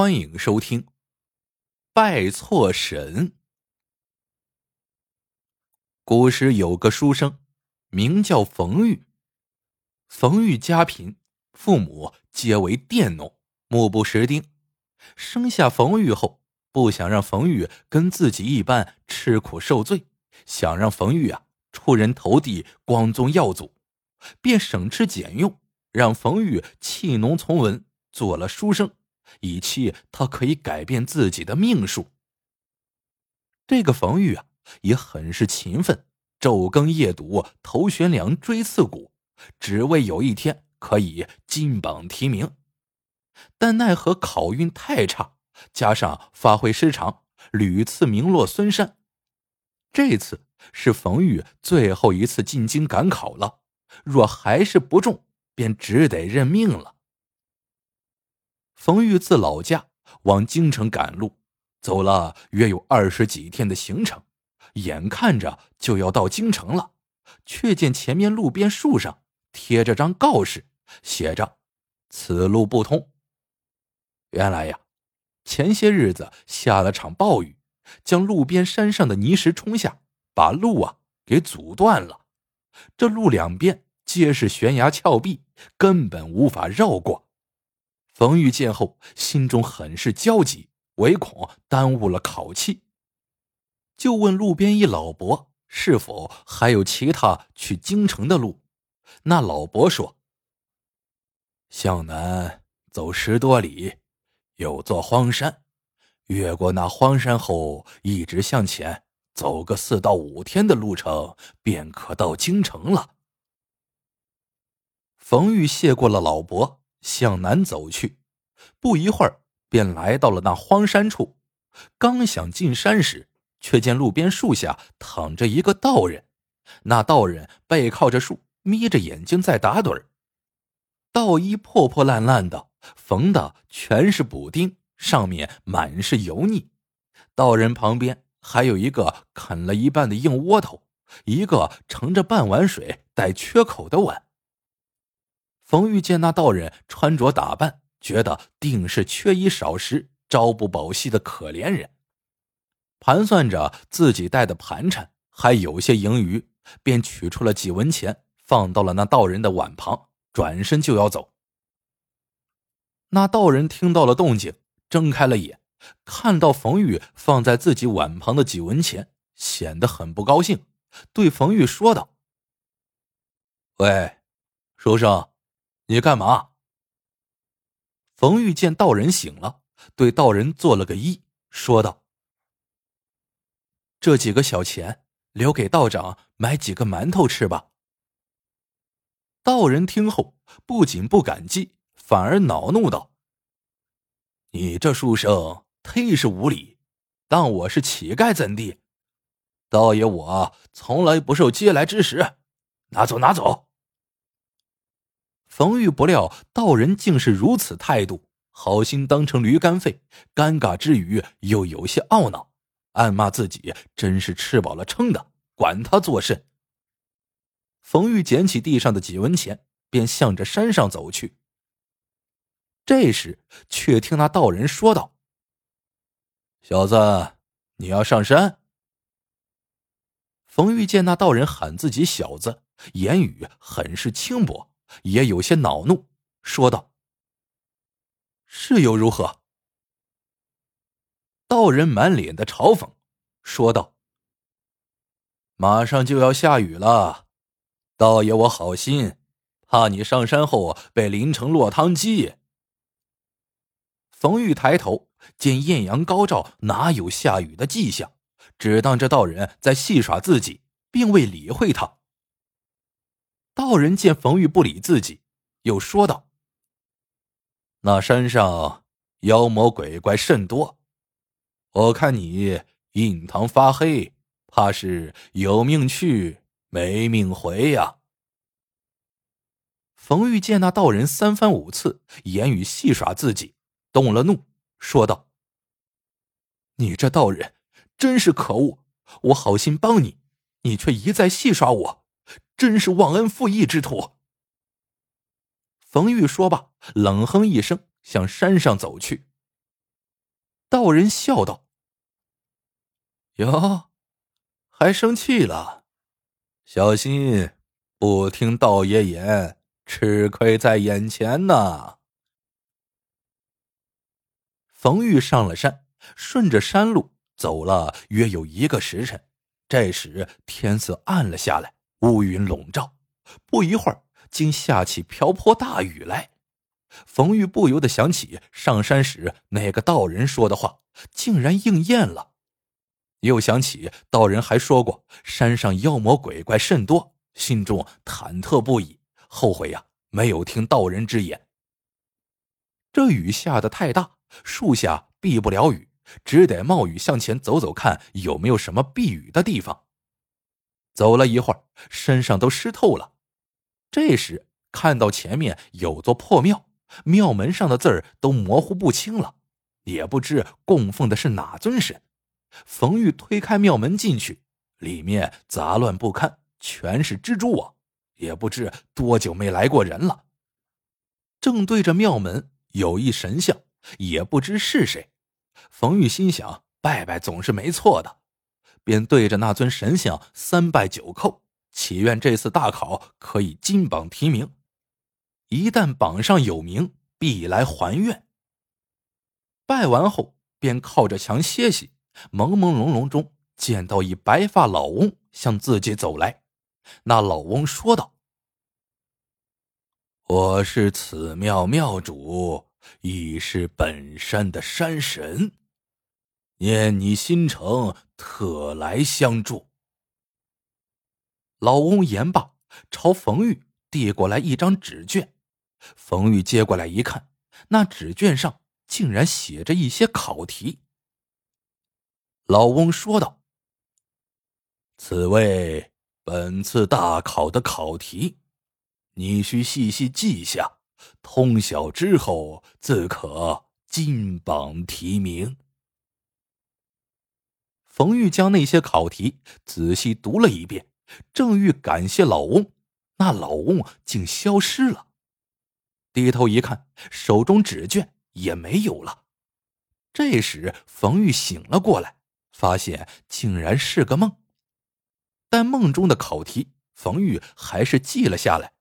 欢迎收听《拜错神》。古时有个书生，名叫冯玉。冯玉家贫，父母皆为佃农，目不识丁。生下冯玉后，不想让冯玉跟自己一般吃苦受罪，想让冯玉啊出人头地，光宗耀祖，便省吃俭用，让冯玉弃农从文，做了书生。以期他可以改变自己的命数。这个冯玉啊，也很是勤奋，昼耕夜读，头悬梁，锥刺股，只为有一天可以金榜题名。但奈何考运太差，加上发挥失常，屡次名落孙山。这次是冯玉最后一次进京赶考了，若还是不中，便只得认命了。冯玉自老家往京城赶路，走了约有二十几天的行程，眼看着就要到京城了，却见前面路边树上贴着张告示，写着“此路不通”。原来呀，前些日子下了场暴雨，将路边山上的泥石冲下，把路啊给阻断了。这路两边皆是悬崖峭壁，根本无法绕过。冯玉见后，心中很是焦急，唯恐耽误了考期，就问路边一老伯是否还有其他去京城的路。那老伯说：“向南走十多里，有座荒山，越过那荒山后，一直向前走个四到五天的路程，便可到京城了。”冯玉谢过了老伯。向南走去，不一会儿便来到了那荒山处。刚想进山时，却见路边树下躺着一个道人。那道人背靠着树，眯着眼睛在打盹儿。道衣破破烂烂的，缝的全是补丁，上面满是油腻。道人旁边还有一个啃了一半的硬窝头，一个盛着半碗水带缺口的碗。冯玉见那道人穿着打扮，觉得定是缺衣少食、朝不保夕的可怜人。盘算着自己带的盘缠还有些盈余，便取出了几文钱，放到了那道人的碗旁，转身就要走。那道人听到了动静，睁开了眼，看到冯玉放在自己碗旁的几文钱，显得很不高兴，对冯玉说道：“喂，书生。”你干嘛？冯玉见道人醒了，对道人做了个揖，说道：“这几个小钱留给道长买几个馒头吃吧。”道人听后不仅不感激，反而恼怒道：“你这书生忒是无礼，当我是乞丐怎地？道爷我从来不受嗟来之食，拿走拿走。”冯玉不料道人竟是如此态度，好心当成驴肝肺，尴尬之余又有些懊恼，暗骂自己真是吃饱了撑的，管他作甚。冯玉捡起地上的几文钱，便向着山上走去。这时，却听那道人说道：“小子，你要上山？”冯玉见那道人喊自己小子，言语很是轻薄。也有些恼怒，说道：“是又如何？”道人满脸的嘲讽，说道：“马上就要下雨了，道爷我好心，怕你上山后被淋成落汤鸡。”冯玉抬头见艳阳高照，哪有下雨的迹象？只当这道人在戏耍自己，并未理会他。道人见冯玉不理自己，又说道：“那山上妖魔鬼怪甚多，我看你印堂发黑，怕是有命去没命回呀。”冯玉见那道人三番五次言语戏耍自己，动了怒，说道：“你这道人真是可恶！我好心帮你，你却一再戏耍我。”真是忘恩负义之徒。冯玉说罢，冷哼一声，向山上走去。道人笑道：“哟，还生气了？小心，不听道爷言，吃亏在眼前呐！”冯玉上了山，顺着山路走了约有一个时辰。这时天色暗了下来，乌云笼罩，不一会儿竟下起瓢泼大雨来。冯玉不由得想起上山时那个道人说的话，竟然应验了。又想起道人还说过山上妖魔鬼怪甚多，心中忐忑不已，后悔呀没有听道人之言。这雨下的太大。树下避不了雨，只得冒雨向前走走，看有没有什么避雨的地方。走了一会儿，身上都湿透了。这时看到前面有座破庙，庙门上的字儿都模糊不清了，也不知供奉的是哪尊神。冯玉推开庙门进去，里面杂乱不堪，全是蜘蛛网，也不知多久没来过人了。正对着庙门有一神像。也不知是谁，冯玉心想拜拜总是没错的，便对着那尊神像三拜九叩，祈愿这次大考可以金榜题名。一旦榜上有名，必来还愿。拜完后，便靠着墙歇息。朦朦胧胧中，见到一白发老翁向自己走来。那老翁说道：“我是此庙庙主。”亦是本山的山神，念你心诚，特来相助。老翁言罢，朝冯玉递过来一张纸卷。冯玉接过来一看，那纸卷上竟然写着一些考题。老翁说道：“此为本次大考的考题，你需细细记下。”通晓之后，自可金榜题名。冯玉将那些考题仔细读了一遍，正欲感谢老翁，那老翁竟消失了。低头一看，手中纸卷也没有了。这时，冯玉醒了过来，发现竟然是个梦。但梦中的考题，冯玉还是记了下来。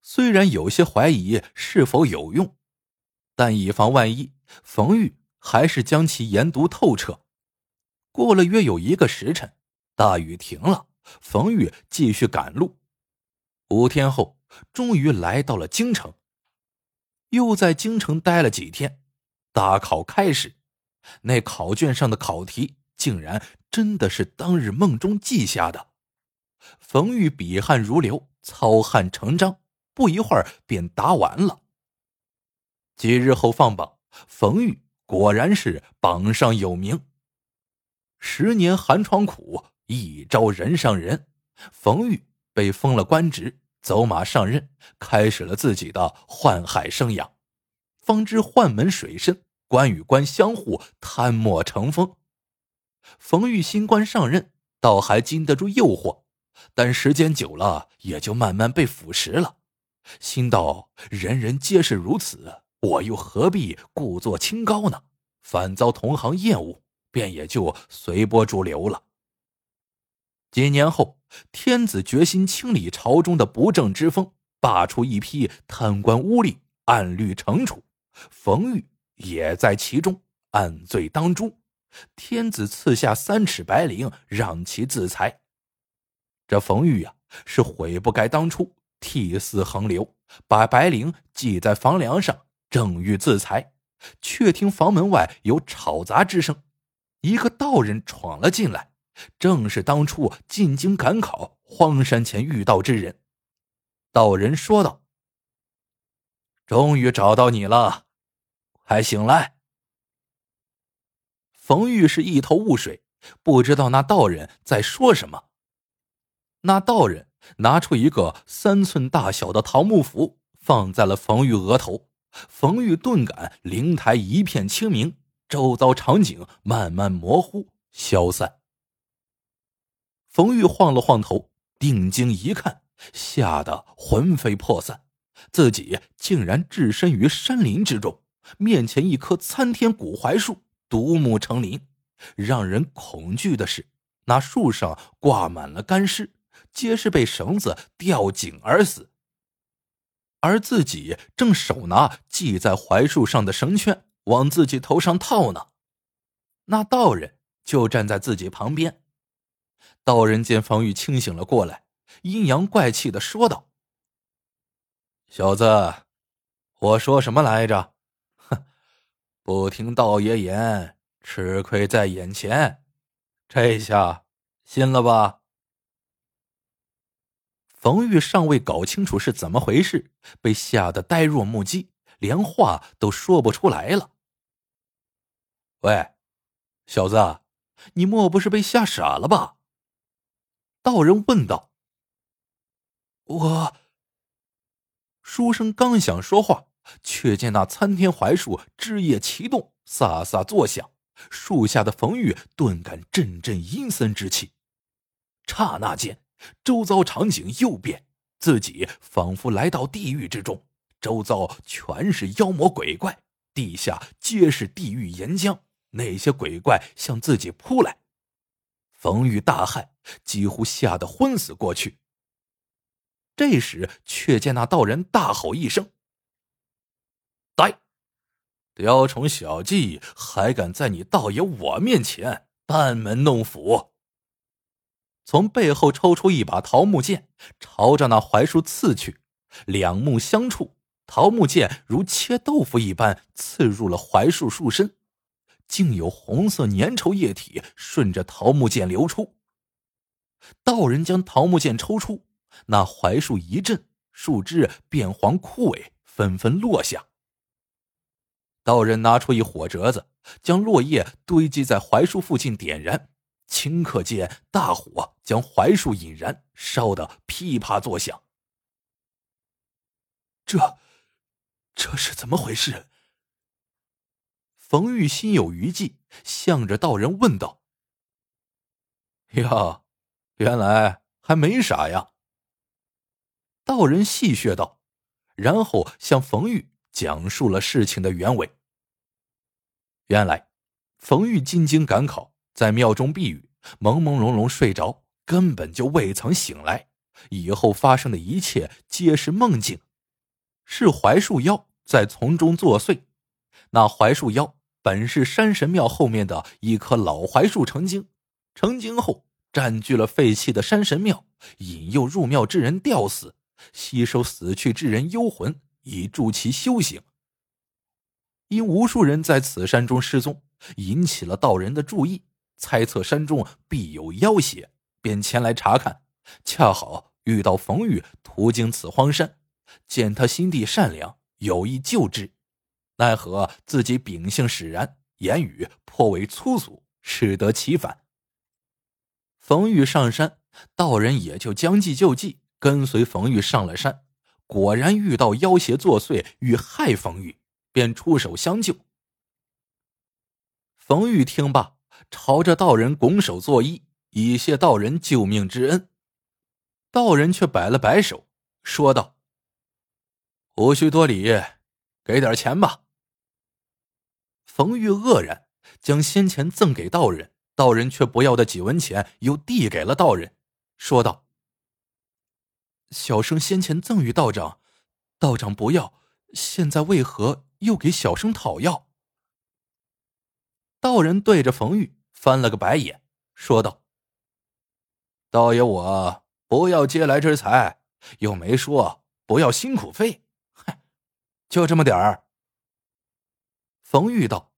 虽然有些怀疑是否有用，但以防万一，冯玉还是将其研读透彻。过了约有一个时辰，大雨停了，冯玉继续赶路。五天后，终于来到了京城。又在京城待了几天，大考开始。那考卷上的考题竟然真的是当日梦中记下的。冯玉笔汗如流，操汗成章。不一会儿便答完了。几日后放榜，冯玉果然是榜上有名。十年寒窗苦，一朝人上人。冯玉被封了官职，走马上任，开始了自己的宦海生涯。方知宦门水深，官与官相互贪墨成风。冯玉新官上任，倒还经得住诱惑，但时间久了，也就慢慢被腐蚀了。心道：人人皆是如此，我又何必故作清高呢？反遭同行厌恶，便也就随波逐流了。几年后，天子决心清理朝中的不正之风，罢黜一批贪官污吏，按律惩处。冯玉也在其中，按罪当诛。天子赐下三尺白绫，让其自裁。这冯玉呀，是悔不该当初。涕泗横流，把白绫系在房梁上，正欲自裁，却听房门外有吵杂之声。一个道人闯了进来，正是当初进京赶考荒山前遇到之人。道人说道：“终于找到你了，快醒来。”冯玉是一头雾水，不知道那道人在说什么。那道人。拿出一个三寸大小的桃木符，放在了冯玉额头。冯玉顿感灵台一片清明，周遭场景慢慢模糊消散。冯玉晃了晃头，定睛一看，吓得魂飞魄散，自己竟然置身于山林之中，面前一棵参天古槐树独木成林，让人恐惧的是，那树上挂满了干尸，皆是被绳子吊颈而死。而自己正手拿系在槐树上的绳圈往自己头上套呢，那道人就站在自己旁边。道人见冯玉清醒了过来，阴阳怪气的说道：“小子，我说什么来着？哼，不听道爷言，吃亏在眼前。这下信了吧？”冯玉尚未搞清楚是怎么回事，被吓得呆若木鸡，连话都说不出来了。喂，小子，你莫不是被吓傻了吧？道人问道。我。书生刚想说话，却见那参天槐树枝叶齐动，飒飒作响，树下的冯玉顿感阵阵阴森之气，刹那间。周遭场景又变，自己仿佛来到地狱之中，周遭全是妖魔鬼怪，地下皆是地狱岩浆，那些鬼怪向自己扑来。冯玉大骇，几乎吓得昏死过去。这时，却见那道人大吼一声：“呆！雕虫小技，还敢在你道爷我面前班门弄斧！”从背后抽出一把桃木剑，朝着那槐树刺去。两目相触，桃木剑如切豆腐一般刺入了槐树树身，竟有红色粘稠液体顺着桃木剑流出。道人将桃木剑抽出，那槐树一震，树枝变黄枯萎，纷纷落下。道人拿出一火折子，将落叶堆积在槐树附近点燃。顷刻间，大火将槐树引燃，烧得噼啪作响。这，这是怎么回事？冯玉心有余悸，向着道人问道：“呀，原来还没啥呀。”道人戏谑道，然后向冯玉讲述了事情的原委。原来，冯玉进京赶考。在庙中避雨，朦朦胧胧睡着，根本就未曾醒来。以后发生的一切皆是梦境，是槐树妖在从中作祟。那槐树妖本是山神庙后面的一棵老槐树成精，成精后占据了废弃的山神庙，引诱入庙之人吊死，吸收死去之人幽魂，以助其修行。因无数人在此山中失踪，引起了道人的注意。猜测山中必有妖邪，便前来查看。恰好遇到冯玉途经此荒山，见他心地善良，有意救之，奈何自己秉性使然，言语颇为粗俗，适得其反。冯玉上山，道人也就将计就计，跟随冯玉上了山。果然遇到妖邪作祟，欲害冯玉，便出手相救。冯玉听罢。朝着道人拱手作揖，以谢道人救命之恩。道人却摆了摆手，说道：“无需多礼，给点钱吧。”冯玉愕然，将先前赠给道人，道人却不要的几文钱，又递给了道人，说道：“小生先前赠与道长，道长不要，现在为何又给小生讨要？”道人对着冯玉。翻了个白眼，说道：“道爷，我不要嗟来之财，又没说不要辛苦费，嗨，就这么点儿。”冯玉道：“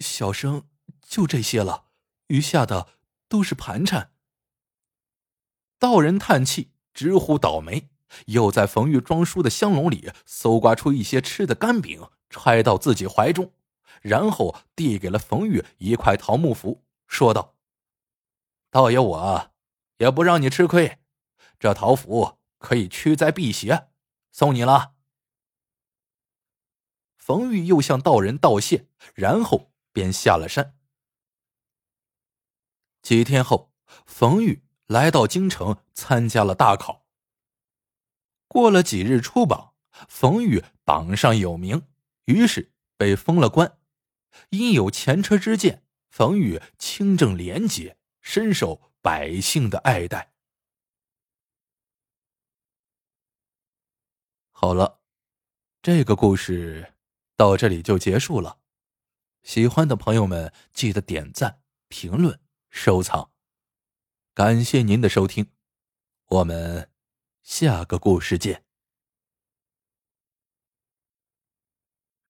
小生就这些了，余下的都是盘缠。”道人叹气，直呼倒霉，又在冯玉装书的香笼里搜刮出一些吃的干饼，揣到自己怀中。然后递给了冯玉一块桃木符，说道：“道爷，我也不让你吃亏，这桃符可以驱灾辟邪，送你了。”冯玉又向道人道谢，然后便下了山。几天后，冯玉来到京城参加了大考。过了几日出榜，冯玉榜上有名。于是被封了官。因有前车之鉴，冯玉清正廉洁，深受百姓的爱戴。好了，这个故事到这里就结束了。喜欢的朋友们记得点赞、评论、收藏，感谢您的收听，我们下个故事见。